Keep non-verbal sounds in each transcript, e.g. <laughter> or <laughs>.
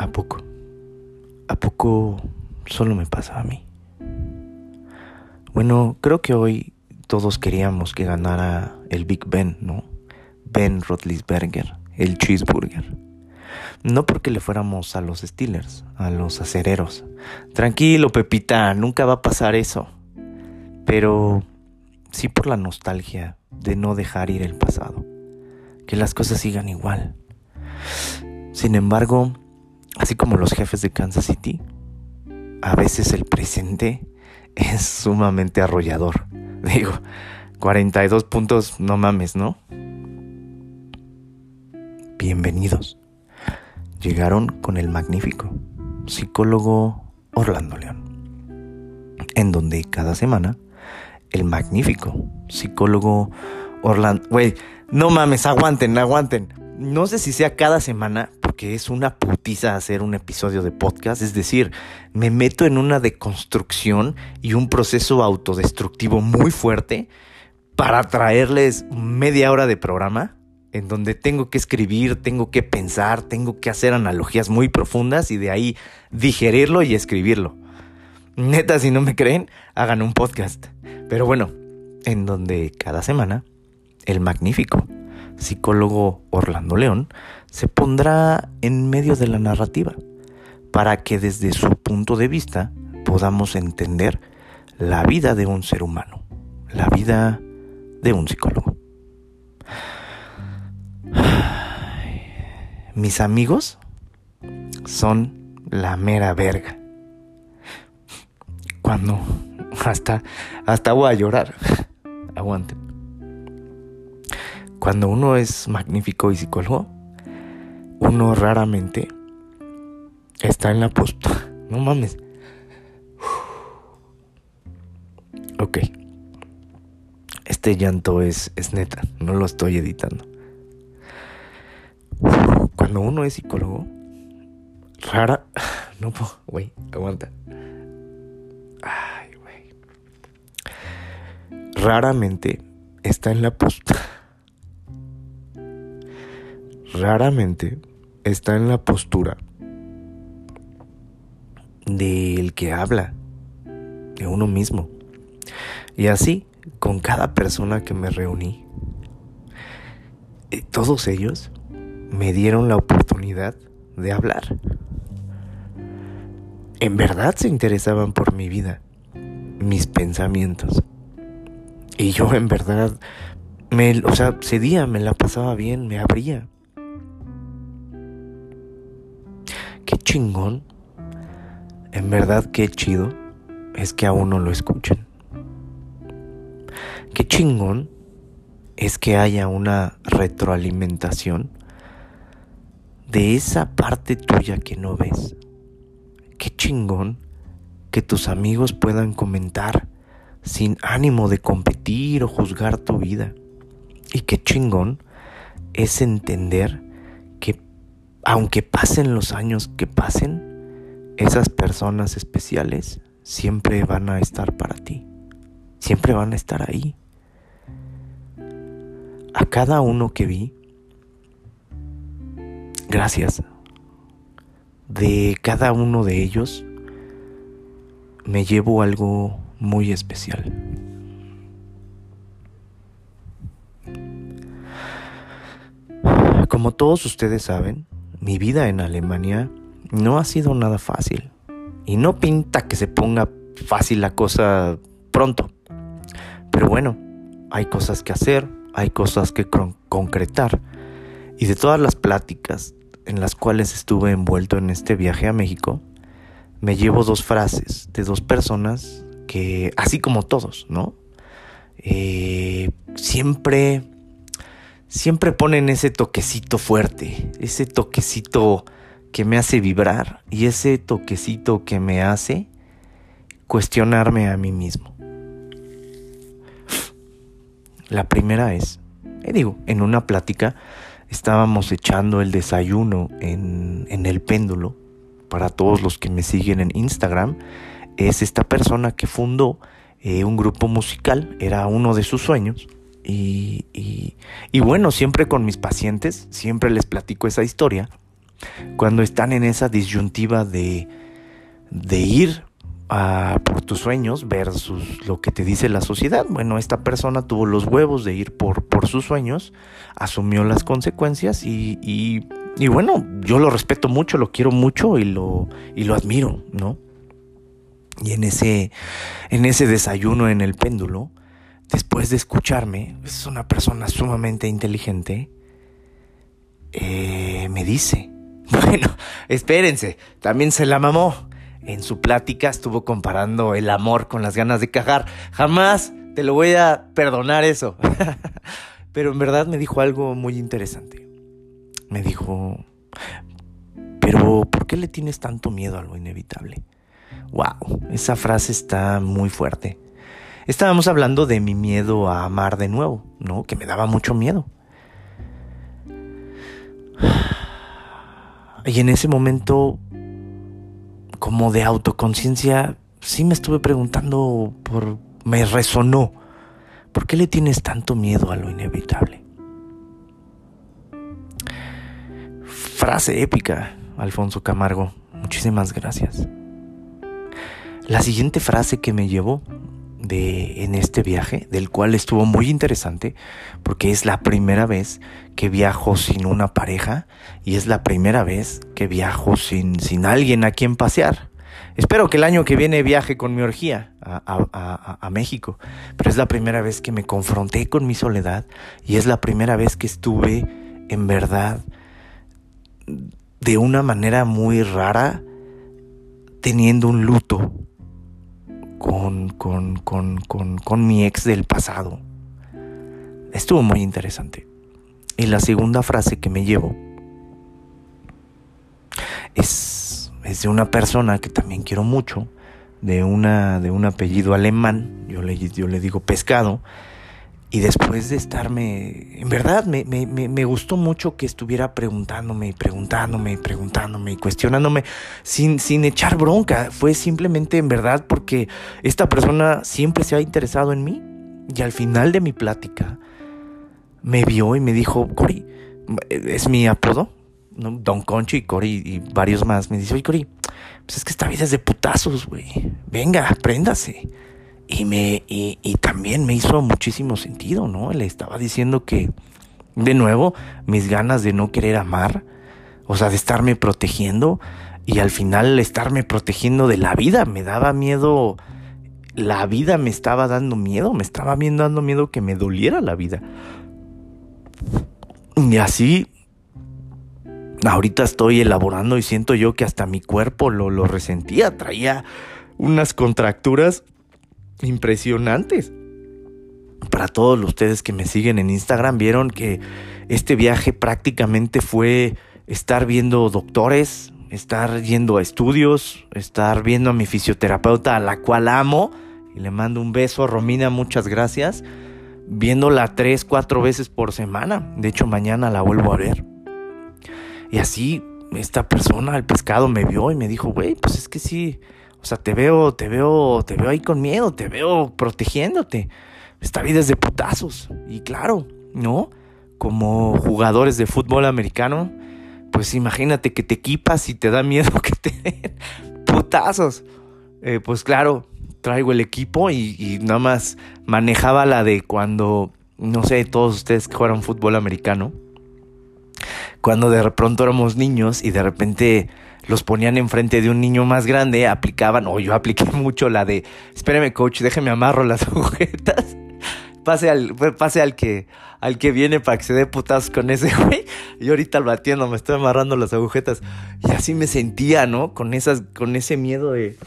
¿A poco? ¿A poco solo me pasa a mí? Bueno, creo que hoy todos queríamos que ganara el Big Ben, ¿no? Ben Roethlisberger, el cheeseburger. No porque le fuéramos a los Steelers, a los acereros. Tranquilo, Pepita, nunca va a pasar eso. Pero sí por la nostalgia de no dejar ir el pasado. Que las cosas sigan igual. Sin embargo, así como los jefes de Kansas City, a veces el presente <laughs> es sumamente arrollador. <laughs> Digo, 42 puntos, no mames, ¿no? Bienvenidos. Llegaron con el magnífico psicólogo Orlando León, en donde cada semana el magnífico psicólogo Orlando... Güey, no mames, aguanten, aguanten. No sé si sea cada semana, porque es una putiza hacer un episodio de podcast. Es decir, me meto en una deconstrucción y un proceso autodestructivo muy fuerte para traerles media hora de programa en donde tengo que escribir, tengo que pensar, tengo que hacer analogías muy profundas y de ahí digerirlo y escribirlo. Neta, si no me creen, hagan un podcast. Pero bueno, en donde cada semana el magnífico psicólogo Orlando León se pondrá en medio de la narrativa para que desde su punto de vista podamos entender la vida de un ser humano, la vida de un psicólogo. <sighs> Mis amigos son la mera verga. Cuando hasta hasta voy a llorar. <laughs> Aguanten. Cuando uno es magnífico y psicólogo, uno raramente está en la postura. No mames. <sighs> Ok. Este llanto es, es neta, no lo estoy editando. Cuando uno es psicólogo, rara. <sighs> No puedo, güey, aguanta. Ay, güey. Raramente está en la postura. Raramente está en la postura del que habla, de uno mismo. Y así, con cada persona que me reuní, todos ellos me dieron la oportunidad de hablar. En verdad se interesaban por mi vida, mis pensamientos. Y yo en verdad, me, o sea, ese día me la pasaba bien, me abría. Qué chingón, en verdad qué chido es que a uno lo escuchen. Qué chingón es que haya una retroalimentación de esa parte tuya que no ves. Qué chingón que tus amigos puedan comentar sin ánimo de competir o juzgar tu vida. Y qué chingón es entender aunque pasen los años que pasen, esas personas especiales siempre van a estar para ti. Siempre van a estar ahí. A cada uno que vi, gracias. De cada uno de ellos me llevo algo muy especial. Como todos ustedes saben, mi vida en Alemania no ha sido nada fácil. Y no pinta que se ponga fácil la cosa pronto. Pero bueno, hay cosas que hacer, hay cosas que concretar. Y de todas las pláticas en las cuales estuve envuelto en este viaje a México, me llevo dos frases de dos personas que, así como todos, ¿no? Eh, siempre, siempre ponen ese toquecito fuerte, ese toquecito que me hace vibrar y ese toquecito que me hace cuestionarme a mí mismo. La primera es, eh, digo, en una plática estábamos echando el desayuno en, el péndulo. Para todos los que me siguen en Instagram, es esta persona que fundó eh, un grupo musical, era uno de sus sueños. Y, y, bueno, siempre con mis pacientes, siempre les platico esa historia, cuando están en esa disyuntiva de, de ir a por tus sueños versus lo que te dice la sociedad. Bueno, esta persona tuvo los huevos de ir por, por sus sueños, asumió las consecuencias y, y, y, bueno, yo lo respeto mucho, lo quiero mucho y lo, y lo admiro, ¿no? Y en ese, en ese desayuno en el péndulo, después de escucharme, es una persona sumamente inteligente, eh, me dice, <laughs> bueno, espérense, también se la mamó. En su plática estuvo comparando el amor con las ganas de cagar. Jamás te lo voy a perdonar eso. <laughs> pero en verdad me dijo algo muy interesante. Me dijo, pero ¿por qué le tienes tanto miedo a lo inevitable? Wow, esa frase está muy fuerte. Estábamos hablando de mi miedo a amar de nuevo, ¿no? Que me daba mucho miedo. Y en ese momento, como de autoconciencia, sí me estuve preguntando por... me resonó. ¿Por qué le tienes tanto miedo a lo inevitable? Frase épica, Alfonso Camargo. Muchísimas gracias. La siguiente frase que me llevó de, en este viaje, del cual estuvo muy interesante, porque es la primera vez que viajo sin una pareja y es la primera vez que viajo sin, sin alguien a quien pasear. Espero que el año que viene viaje con mi orgía a, a, a, México, pero es la primera vez que me confronté con mi soledad y es la primera vez que estuve en verdad de una manera muy rara teniendo un luto con, con, con, con, mi ex del pasado. Estuvo muy interesante. Y la segunda frase que me llevo es, es de una persona que también quiero mucho, de, una, de un apellido alemán, yo le, yo le digo pescado, y después de estarme, en verdad me, me, me, gustó mucho que estuviera preguntándome y preguntándome y preguntándome y cuestionándome sin, sin echar bronca. Fue simplemente en verdad porque esta persona siempre se ha interesado en mí y al final de mi plática me vio y me dijo, Cori, es mi apodo. Don Concho y Cori y varios más. Me dice, oye Cori, pues es que esta vida es de putazos, güey. Venga, apréndase. Y, me, y, también me hizo muchísimo sentido, ¿no? Le estaba diciendo que, de nuevo, mis ganas de no querer amar, o sea, de estarme protegiendo, y al final estarme protegiendo de la vida, me daba miedo, la vida me estaba dando miedo, me estaba dando miedo que me doliera la vida. Y así, ahorita estoy elaborando y siento yo que hasta mi cuerpo lo, lo resentía, traía unas contracturas impresionantes. Para todos ustedes que me siguen en Instagram, vieron que este viaje prácticamente fue estar viendo doctores, estar yendo a estudios, estar viendo a mi fisioterapeuta, a la cual amo, y le mando un beso Romina, muchas gracias, viéndola tres, cuatro veces por semana. De hecho, mañana la vuelvo a ver. Y así, esta persona, el pescado, me vio y me dijo, güey, pues es que sí, o sea, te veo, te veo, te veo ahí con miedo, te veo protegiéndote. Esta vida es de putazos. Y claro, ¿no? Como jugadores de fútbol americano, pues imagínate que te equipas y te da miedo <laughs> que te den putazos. Eh, pues claro, traigo el equipo y, y, nada más manejaba la de cuando, no sé, todos ustedes que jugaron fútbol americano, cuando de pronto éramos niños y de repente los ponían enfrente de un niño más grande, aplicaban, o yo apliqué <laughs> mucho la de, espéreme coach, déjeme amarro las <laughs> agujetas. Pase al, pase al que, al que viene para que se dé putazos con ese <laughs> güey. Y ahorita lo atiendo, me estoy amarrando las agujetas. Y así me sentía, ¿no? Con esas, con ese miedo de,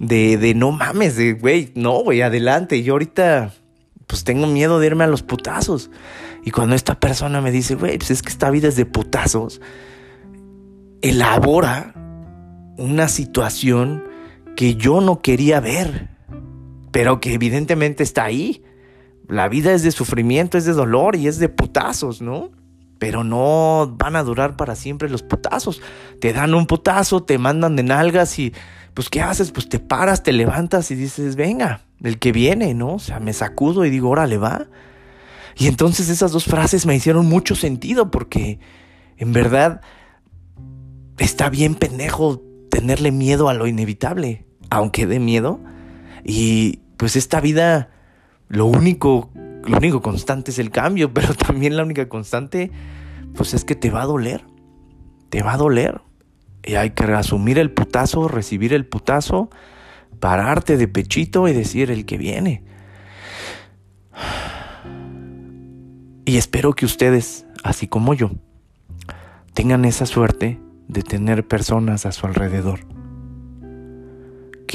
de, de no mames, de güey, no, güey, adelante. Y ahorita, pues tengo miedo de irme a los putazos. Y cuando esta persona me dice, güey, pues es que esta vida es de putazos elabora una situación que yo no quería ver, pero que evidentemente está ahí. La vida es de sufrimiento, es de dolor y es de putazos, ¿no? Pero no van a durar para siempre los putazos. Te dan un putazo, te mandan de nalgas y pues ¿qué haces? Pues te paras, te levantas y dices, venga, el que viene, ¿no? O sea, me sacudo y digo, órale, va. Y entonces esas dos frases me hicieron mucho sentido porque en verdad está bien pendejo tenerle miedo a lo inevitable, aunque dé miedo. Y pues esta vida, lo único, lo único constante es el cambio, <laughs> pero también la única constante, pues es que te va a doler. Te va a doler. Y hay que asumir el putazo, recibir el putazo, pararte de pechito y decir el que viene. Y espero que ustedes, así como yo, tengan esa suerte de tener personas a su alrededor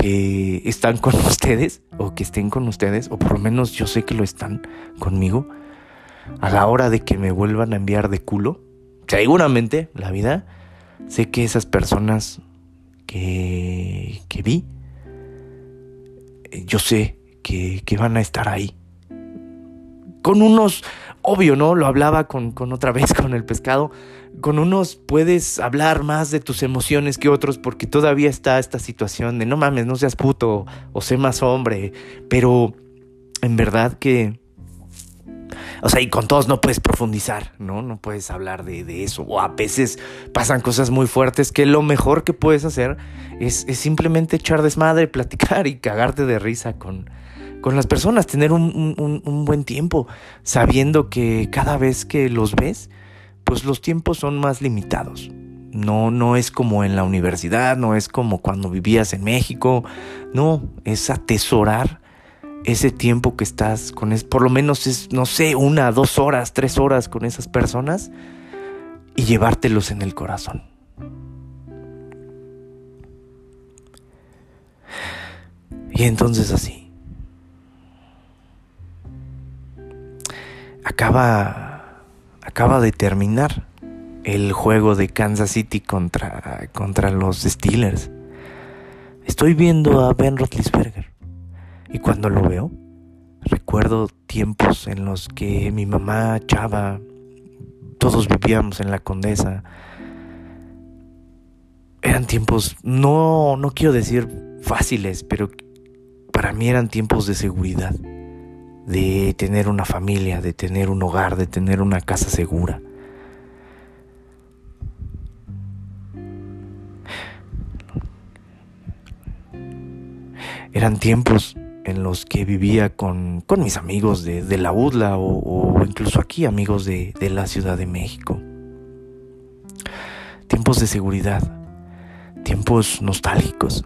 que están con <laughs> ustedes o que estén con ustedes, o por lo menos yo sé que lo están conmigo, a la hora de que me vuelvan a enviar de culo. Seguramente la vida, sé que esas personas que, que vi, yo sé que, que van a estar ahí. Con unos obvio, ¿no? Lo hablaba con, otra vez <laughs> con el pescado. Con unos puedes hablar más de tus emociones que otros porque todavía está esta situación de no mames, no seas puto o sé más hombre. Pero en verdad que... O sea, y con todos no puedes profundizar, ¿no? No puedes hablar de, de eso. O a veces pasan cosas muy fuertes que lo mejor que puedes hacer es, es simplemente echar desmadre, <laughs> platicar y cagarte de risa con, con las personas, tener un, buen tiempo, sabiendo que cada vez que los ves, pues los tiempos son más limitados. No, no es como en la universidad, no es como cuando vivías en México, no, es atesorar ese tiempo que estás con, es, por lo menos es, no sé, una, dos horas, tres horas con esas personas y llevártelos en el corazón. Y entonces así, acaba, acaba de terminar el juego de Kansas City contra, contra los Steelers. Estoy viendo a Ben Roethlisberger y cuando lo veo recuerdo tiempos en los que mi mamá, Chava, todos vivíamos en la Condesa. Eran tiempos, no, no quiero decir fáciles, pero para mí eran tiempos de seguridad de tener una familia, de tener un hogar, de tener una casa segura. Eran tiempos en los que vivía con, mis amigos de, la UDLA o, incluso aquí amigos de, de la Ciudad de México. Tiempos de seguridad, tiempos nostálgicos.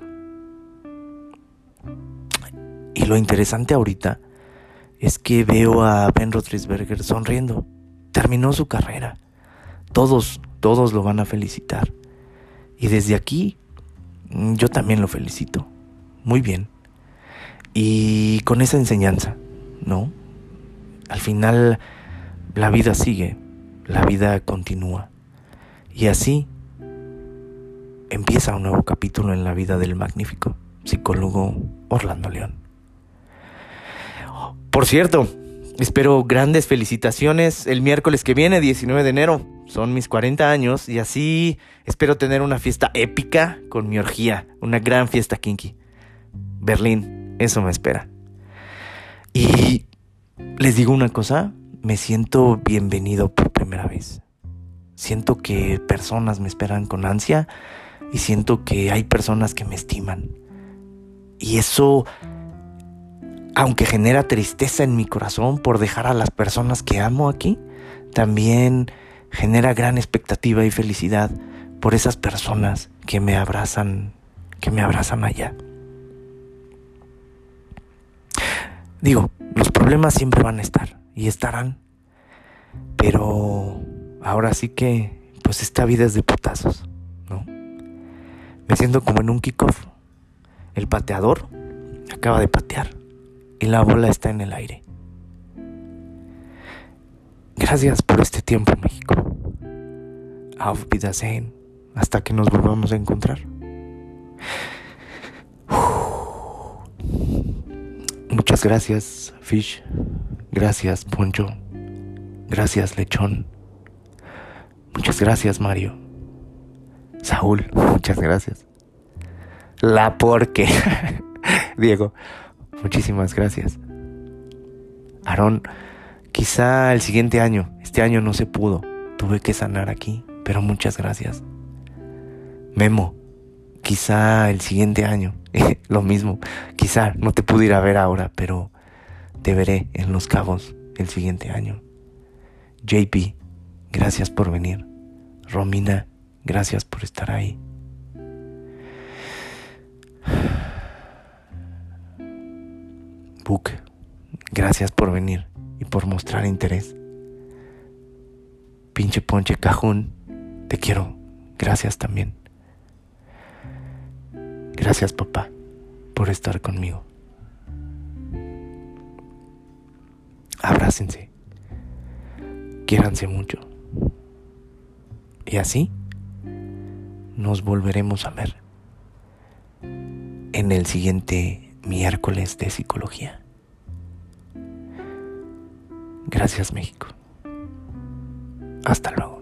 Y lo interesante ahorita es que veo a Ben Roethlisberger sonriendo. Terminó su carrera. Todos, todos lo van a felicitar. Y desde aquí, mm, yo también lo felicito. Muy bien. Y con esa enseñanza, ¿no? Al final, la vida sigue, la vida continúa. Y así empieza un nuevo capítulo en la vida del magnífico psicólogo Orlando León. Por cierto, espero grandes felicitaciones el miércoles que viene, 19 de enero. Son mis 40 años y así espero tener una fiesta épica con mi orgía, una gran fiesta kinky. Berlín, eso me espera. Y les digo una cosa, me siento bienvenido por primera vez. Siento que personas me esperan con ansia y siento que hay personas que me estiman. Y eso aunque genera tristeza en mi corazón por dejar a las personas que amo aquí, también genera gran expectativa y felicidad por esas personas que me abrazan, que me abrazan allá. Digo, los problemas siempre van a estar y estarán, pero ahora sí que, pues esta vida es de putazos, ¿no? Me siento como en un kickoff. El pateador acaba de patear y la bola está en el aire. Gracias por este tiempo, México. Auf Wiedersehen. Hasta que nos volvamos a encontrar. <sighs> Muchas gracias, Fish. Gracias, Poncho. Gracias, Lechón. Muchas gracias, Mario. Saúl, <laughs> muchas gracias. La porque. <laughs> Diego, Muchísimas gracias. Aarón, quizá el siguiente año, este año no se pudo, tuve que sanar aquí, pero muchas gracias. Memo, quizá el siguiente año, <laughs> lo mismo, quizá no te pude ir a ver ahora, pero te veré en Los Cabos el siguiente año. JP, gracias por venir. Romina, gracias por estar ahí. Book, gracias por venir y por mostrar interés. Pinche ponche cajón, te quiero. Gracias también. Gracias papá por estar conmigo. Abrácense. Quiéranse mucho. Y así nos volveremos a ver en el siguiente miércoles de psicología. Gracias México. Hasta luego.